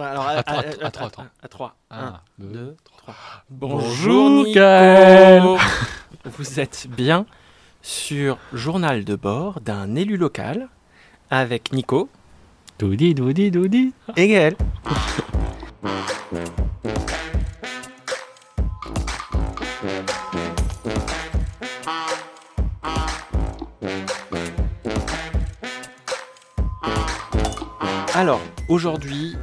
Alors, À trois, à- à trois, à- attends. À 3. Un, 1, deux, 2, 3. Bonjour. Gaël. Vous êtes bien sur Journal de bord d'un élu local avec Nico Doudi, doudi, doudi. et Gaël. Alors, aujourd'hui,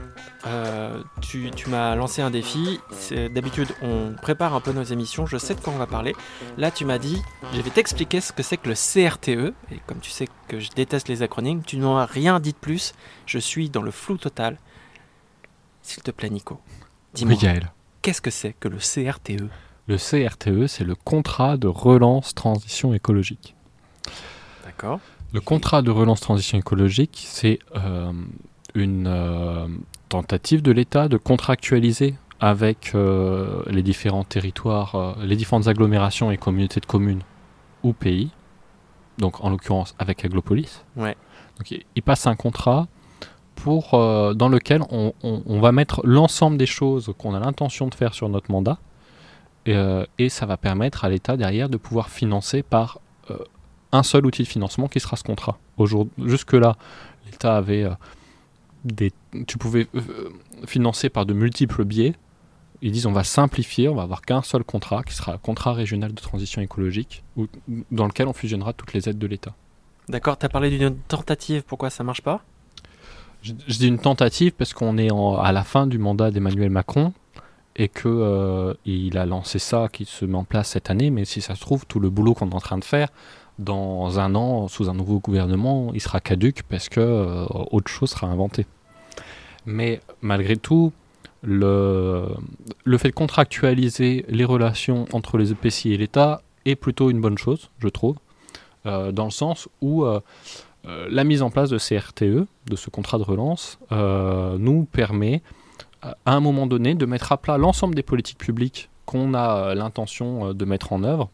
euh, tu, tu m'as lancé un défi. C'est- D'habitude, on prépare un peu nos émissions. Je sais de quoi on va parler. Là, tu m'as dit, je vais t'expliquer ce que c'est que le CRTE. Et comme tu sais que je déteste les acronymes, tu n'en as rien dit de plus. Je suis dans le flou total. S'il te plaît, Nico, dis-moi, qu'est-ce que c'est que le CRTE Le CRTE, c'est le contrat de relance transition écologique. D'accord Le contrat de relance transition écologique, c'est euh, une euh, tentative de l'État de contractualiser avec euh, les différents territoires, euh, les différentes agglomérations et communautés de communes ou pays, donc en l'occurrence avec Aglopolis. Ouais. Donc il, il passe un contrat pour, euh, dans lequel on, on- on va mettre l'ensemble des choses qu'on a l'intention de faire sur notre mandat, et, et ça va permettre à l'État derrière de pouvoir financer par un seul outil de financement qui sera ce contrat. Jusque-là, l'État avait des. Tu pouvais euh, financer par de multiples biais. Ils disent on va simplifier, on va avoir qu'un seul contrat qui sera un contrat régional de transition écologique, où- dans lequel on fusionnera toutes les aides de l'État. D'accord, t'as parlé d'une tentative, pourquoi ça marche pas? Je, je dis une tentative parce qu'on est en- à la fin du mandat d'Emmanuel Macron et que euh, il a lancé ça qui se met en place cette année, mais si ça se trouve, tout le boulot qu'on est en train de faire, dans un an, sous un nouveau gouvernement, il sera caduque parce que euh, autre chose sera inventé. Mais malgré tout, le, fait de contractualiser les relations entre les EPCI et l'État est plutôt une bonne chose, je trouve, euh, dans le sens où euh, la mise en place de CRTE, de ce contrat de relance, nous permet à un moment donné de mettre à plat l'ensemble des politiques publiques qu'on a l'intention de mettre en œuvre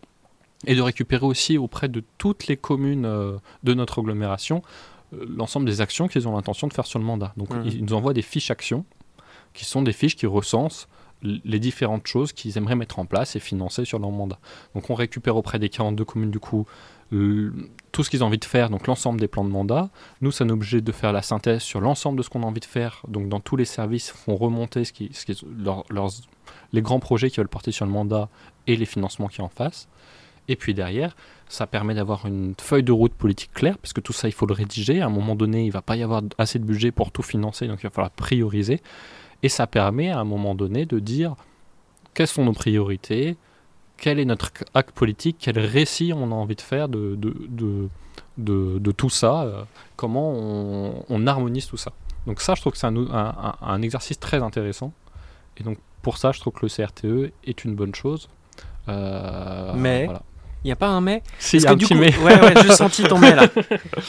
et de récupérer aussi auprès de toutes les communes euh, de notre agglomération euh, l'ensemble des actions qu'ils ont l'intention de faire sur le mandat. Donc Mhm. ils nous envoient des fiches actions qui sont des fiches qui recensent les différentes choses qu'ils aimeraient mettre en place et financer sur leur mandat. Donc on récupère auprès des 42 communes du coup l- tout ce qu'ils ont envie de faire, donc l'ensemble des plans de mandat. Nous, ça nous obligé de faire la synthèse sur l'ensemble de ce qu'on a envie de faire. Donc dans tous les services, font remonter ce qui, ce qui- leur- leurs, les grands projets qui veulent porter sur le mandat et les financements qui en face. Et puis derrière, ça permet d'avoir une feuille de route politique claire, parce que tout ça, il faut le rédiger. À un moment donné, il ne va pas y avoir assez de budget pour tout financer, donc il va falloir prioriser. Et ça permet à un moment donné de dire quelles sont nos priorités, quel est notre acte politique, quel récit on a envie de faire de, de, de, de- de tout ça, euh, comment on, on harmonise tout ça. Donc ça, je trouve que c'est un, un- un- un exercice très intéressant. Et donc pour ça, je trouve que le CRTE est une bonne chose. Euh, Mais- voilà. Il n'y a pas un mais Si, il y Parce a que un du petit coup- mais. Ouais, ouais, j'ai senti ton mais là.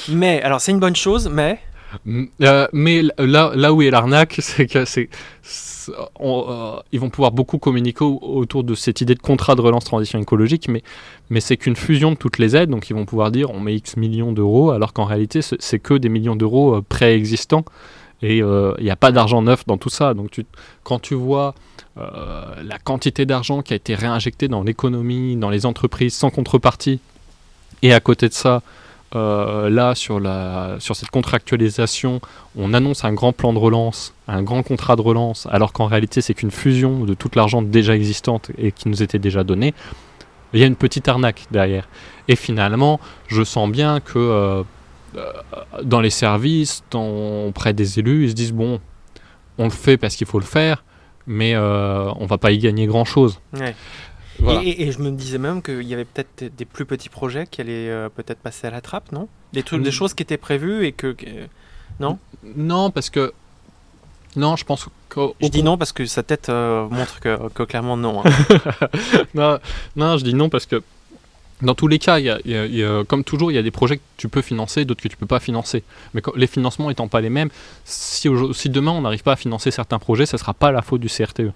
Mais, alors c'est une bonne chose, mais. Mm, euh, mais là, là où est l'arnaque, c'est que c'est, c'est- on, euh, ils vont pouvoir beaucoup communiquer au- autour de cette idée de contrat de relance transition écologique, mais, mais c'est qu'une fusion de toutes les aides, donc ils vont pouvoir dire on met X millions d'euros, alors qu'en réalité c'est, c'est que des millions d'euros euh, préexistants, et euh, il n'y a pas d'argent neuf dans tout ça. Donc quand tu vois euh, la quantité d'argent qui a été réinjectée dans l'économie, dans les entreprises sans contrepartie, et à côté de ça, euh, là, sur, la, sur cette contractualisation, on annonce un grand plan de relance, un grand contrat de relance, alors qu'en réalité, c'est qu'une fusion de toute l'argent déjà existante et qui nous était déjà donné. Il y a une petite arnaque derrière. Et finalement, je sens bien que euh, euh, dans les services, dans- auprès des élus, ils se disent bon, on le fait parce qu'il faut le faire, mais euh, on va pas y gagner grand-chose. Ouais. Voilà. Et, et- et je me disais même qu'il y avait peut-être des- plus petits projets qui allaient euh, peut-être passer à la trappe, non? Des trucs, des Mm. choses qui étaient prévues et que. que- Non, parce que... Non, je pense que... Je dis non parce que sa tête euh, montre que, que clairement non. hein. non, non, je dis non parce que dans tous les cas, comme toujours, il y a des projets que tu peux financer, d'autres que tu peux pas financer. Mais les financements étant pas les mêmes, si, demain on n'arrive pas à financer certains projets, ce sera pas la faute du CRTE.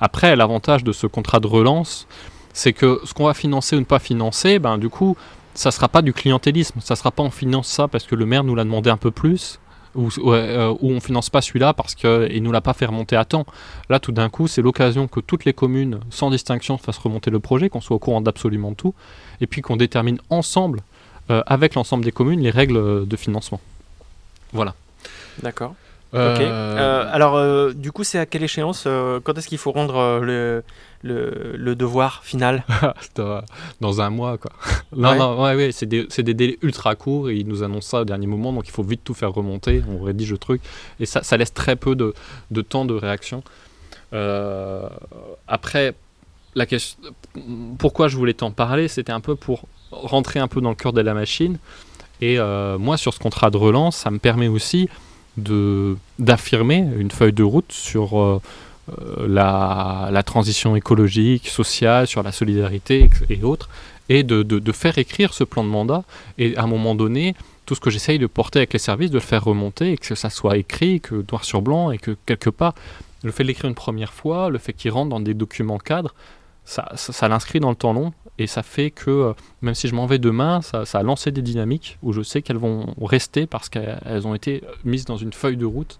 Après, l'avantage de ce contrat de relance, c'est que ce qu'on va financer ou ne pas financer, ben du coup, ça sera pas du clientélisme. Ça sera pas on finance ça parce que le maire nous l'a demandé un peu plus. Ou euh, où on finance pas celui-là parce qu'il nous l'a pas fait remonter à temps. Là, tout d'un coup, c'est l'occasion que toutes les communes, sans distinction, fassent remonter le projet, qu'on soit au courant d'absolument tout, et puis qu'on détermine ensemble, euh, avec l'ensemble des communes, les règles de financement. Voilà. D'accord. Ok. alors, du coup, c'est à quelle échéance Quand est-ce qu'il faut rendre le, le, devoir final Dans un mois, quoi. non, non, ouais, ouais, c'est des, des, délais ultra courts et ils nous annoncent ça au dernier moment, donc il faut vite tout faire remonter. On rédige le truc et ça, ça laisse très peu de, de temps de réaction. Euh, après, la question, pourquoi je voulais t'en parler, c'était un peu pour rentrer un peu dans le cœur de la machine. Et euh, moi, sur ce contrat de relance, ça me permet aussi d'affirmer une feuille de route sur euh, euh, la, transition écologique, sociale, sur la solidarité et autres, et de, faire écrire ce plan de mandat. Et à un moment donné, tout ce que j'essaye de porter avec les services, de le faire remonter, et que ça soit écrit, que noir sur blanc, et que quelque part, le fait de l'écrire une première fois, le fait qu'il rentre dans des documents cadres, ça, l'inscrit dans le temps long, et ça fait que, euh, même si je m'en vais demain, ça, ça, a lancé des dynamiques où je sais qu'elles vont rester parce qu'elles ont été mises dans une feuille de route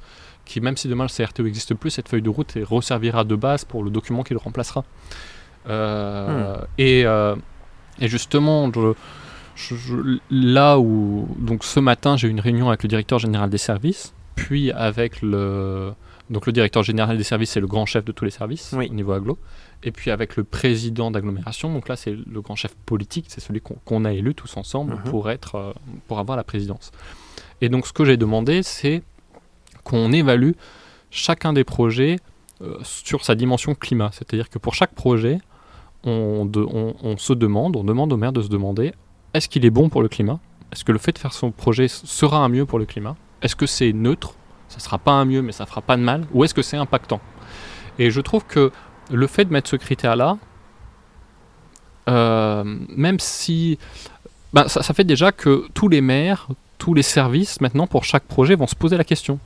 qui, même si demain le CRTO n'existe plus, cette feuille de route resservira de base pour le document qui le remplacera. Euh, hmm. et, euh, et, justement, là où donc ce matin j'ai eu une réunion avec le directeur général des services, puis avec le donc le directeur général des services c'est le grand chef de tous les services au niveau aglo, et puis avec le président d'agglomération. Donc là c'est le grand chef politique, c'est celui qu'on a élu tous ensemble mhm. pour être euh, pour avoir la présidence. Et donc ce que j'ai demandé c'est qu'on évalue chacun des projets euh, sur sa dimension climat. C'est-à-dire que pour chaque projet, on, se demande, on demande au maire de se demander est-ce qu'il est bon pour le climat? Est-ce que le fait de faire son projet sera un mieux pour le climat? Est-ce que c'est neutre? Ça ne sera pas un mieux, mais ça fera pas de mal? Ou est-ce que c'est impactant? Et je trouve que le fait de mettre ce critère-là, euh, même si. Ben, ça fait déjà que tous les maires, tous les services, maintenant, pour chaque projet, vont se poser la question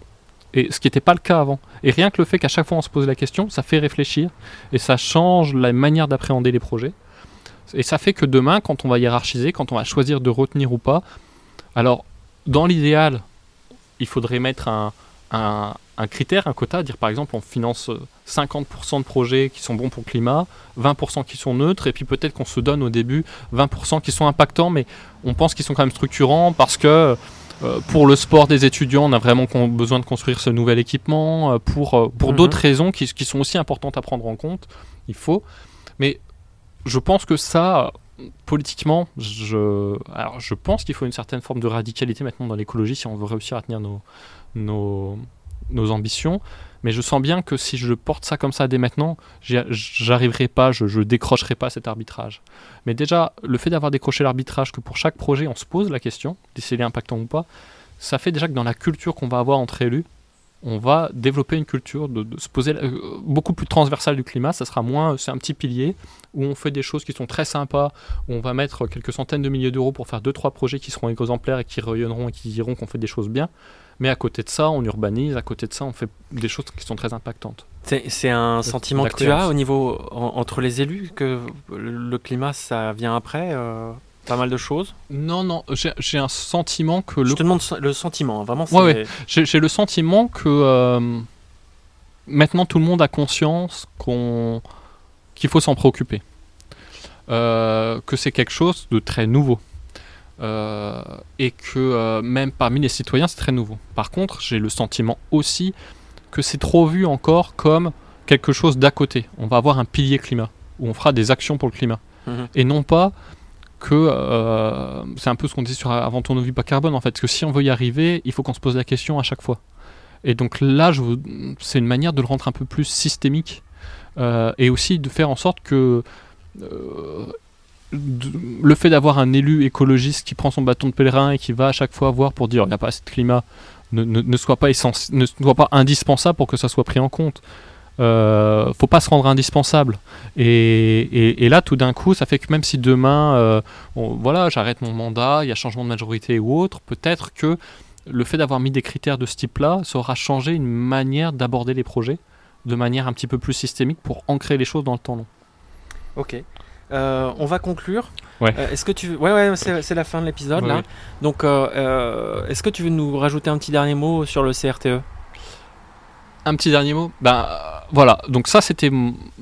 et ce qui n'était pas le cas avant. Et rien que le fait qu'à chaque fois on se pose la question, ça fait réfléchir et ça change la manière d'appréhender les projets. Et ça fait que demain, quand on va hiérarchiser, quand on va choisir de retenir ou pas, alors dans l'idéal, il faudrait mettre un, critère, un quota, dire par exemple on finance 50% de projets qui sont bons pour le climat, 20% qui sont neutres, et puis peut-être qu'on se donne au début 20% qui sont impactants, mais on pense qu'ils sont quand même structurants parce que euh, pour le sport des étudiants, on a vraiment besoin de construire ce nouvel équipement. Euh, pour euh, pour mhm. d'autres raisons qui, qui, sont aussi importantes à prendre en compte, il faut. Mais je pense que ça, politiquement, je, alors je pense qu'il faut une certaine forme de radicalité maintenant dans l'écologie si on veut réussir à tenir nos, nos, nos ambitions. Mais je sens bien que si je porte ça comme ça dès maintenant, j'arriverai pas, je, je décrocherai pas cet arbitrage. Mais déjà, le fait d'avoir décroché l'arbitrage, que pour chaque projet on se pose la question, d'essayer impactant ou pas, ça fait déjà que dans la culture qu'on va avoir entre élus, on va développer une culture de, se poser euh, beaucoup plus transversale du climat. Ça sera moins, c'est un petit pilier où on fait des choses qui sont très sympas, où on va mettre quelques centaines de milliers d'euros pour faire deux trois projets qui seront exemplaires et qui rayonneront et qui diront qu'on fait des choses bien. Mais à côté de ça, on urbanise, à côté de ça, on fait des choses qui sont très impactantes. C'est un sentiment que tu as au niveau entre les élus que le climat ça vient après euh, pas mal de choses Non non, j'ai un sentiment que Je te demande le sentiment, hein, vraiment. Ouais, J'ai le sentiment que euh, maintenant tout le monde a conscience qu'on qu'il faut s'en préoccuper, euh, que c'est quelque chose de très nouveau. Euh, et que même parmi les citoyens, c'est très nouveau. Par contre, j'ai le sentiment aussi que c'est trop vu encore comme quelque chose d'à côté. On va avoir un pilier climat, où on fera des actions pour le climat. Mhm. Et non pas que euh, c'est un peu ce qu'on dit sur avant ton vie pas carbone en fait, que si on veut y arriver, il faut qu'on se pose la question à chaque fois. Et donc là, c'est une manière de le rendre un peu plus systémique et aussi de faire en sorte que le fait d'avoir un élu écologiste qui prend son bâton de pèlerin et qui va à chaque fois voir pour dire il n'y a pas assez de climat ne, soit pas ne soit pas indispensable pour que ça soit pris en compte. Euh, faut pas se rendre indispensable. Et, là, tout d'un coup, ça fait que même si demain, euh, voilà, j'arrête mon mandat, il y a changement de majorité ou autre, peut-être que le fait d'avoir mis des critères de ce type-là, ça aura changé une manière d'aborder les projets de manière un petit peu plus systémique pour ancrer les choses dans le temps long. Ok. Euh, on va conclure. Ouais. Euh, est-ce que tu. Ouais, ouais, c'est la fin de l'épisode Ouais, là. ouais. Donc, euh, est-ce que tu veux nous rajouter un petit dernier mot sur le CRTE Un petit dernier mot. Ben euh, voilà. Donc ça, c'était,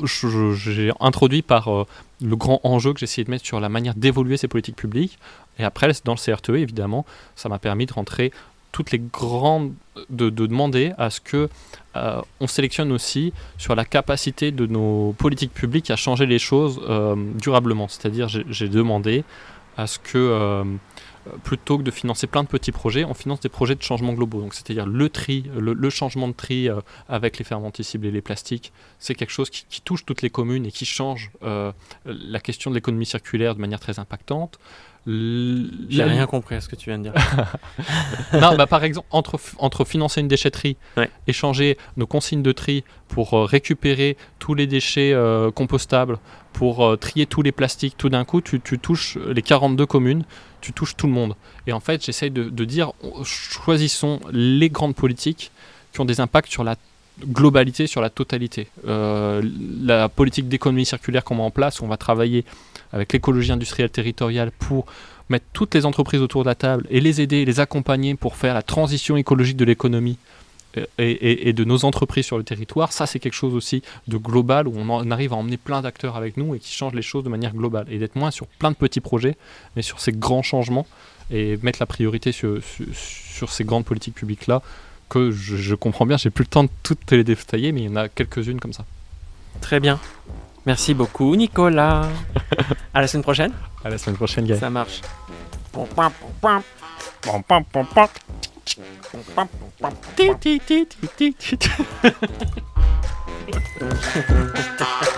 j'ai introduit par euh, le grand enjeu que j'ai essayé de mettre sur la manière d'évoluer ces politiques publiques. Et après, dans le CRTE, évidemment, ça m'a permis de rentrer toutes les grandes, de, de demander à ce que euh, on sélectionne aussi sur la capacité de nos politiques publiques à changer les choses durablement. C'est-à-dire, j'ai demandé à ce que plutôt que de financer plein de petits projets, on finance des projets de changement globaux. Donc, c'est-à-dire le tri, le, changement de tri euh, avec les fermenticibles et les plastiques, c'est quelque chose qui, qui touche toutes les communes et qui change euh, la question de l'économie circulaire de manière très impactante. J'ai rien compris à ce que tu viens de dire. non, bah, par exemple, entre, entre financer une déchetterie, Ouais. échanger nos consignes de tri pour euh, récupérer tous les déchets euh, compostables, pour euh, trier tous les plastiques, tout d'un coup, tu, tu touches les 42 communes, tu touches tout le monde. Et en fait, j'essaye de, de dire, on- choisissons les grandes politiques qui ont des impacts sur la globalité, sur la totalité. Euh, la politique d'économie circulaire qu'on met en place, on va travailler avec l'écologie industrielle territoriale pour mettre toutes les entreprises autour de la table et les aider, les accompagner pour faire la transition écologique de l'économie euh, et, de nos entreprises sur le territoire, ça c'est quelque chose aussi de global où on, arrive à emmener plein d'acteurs avec nous et qui changent les choses de manière globale et d'être moins sur plein de petits projets mais sur ces grands changements et mettre la priorité sur, ces grandes politiques publiques là que je, je comprends bien, j'ai plus le temps de toutes les détailler mais il y en a quelques-unes comme ça. Très bien. Merci beaucoup, Nicolas. à la semaine prochaine. À la semaine prochaine Gaël. Ça marche.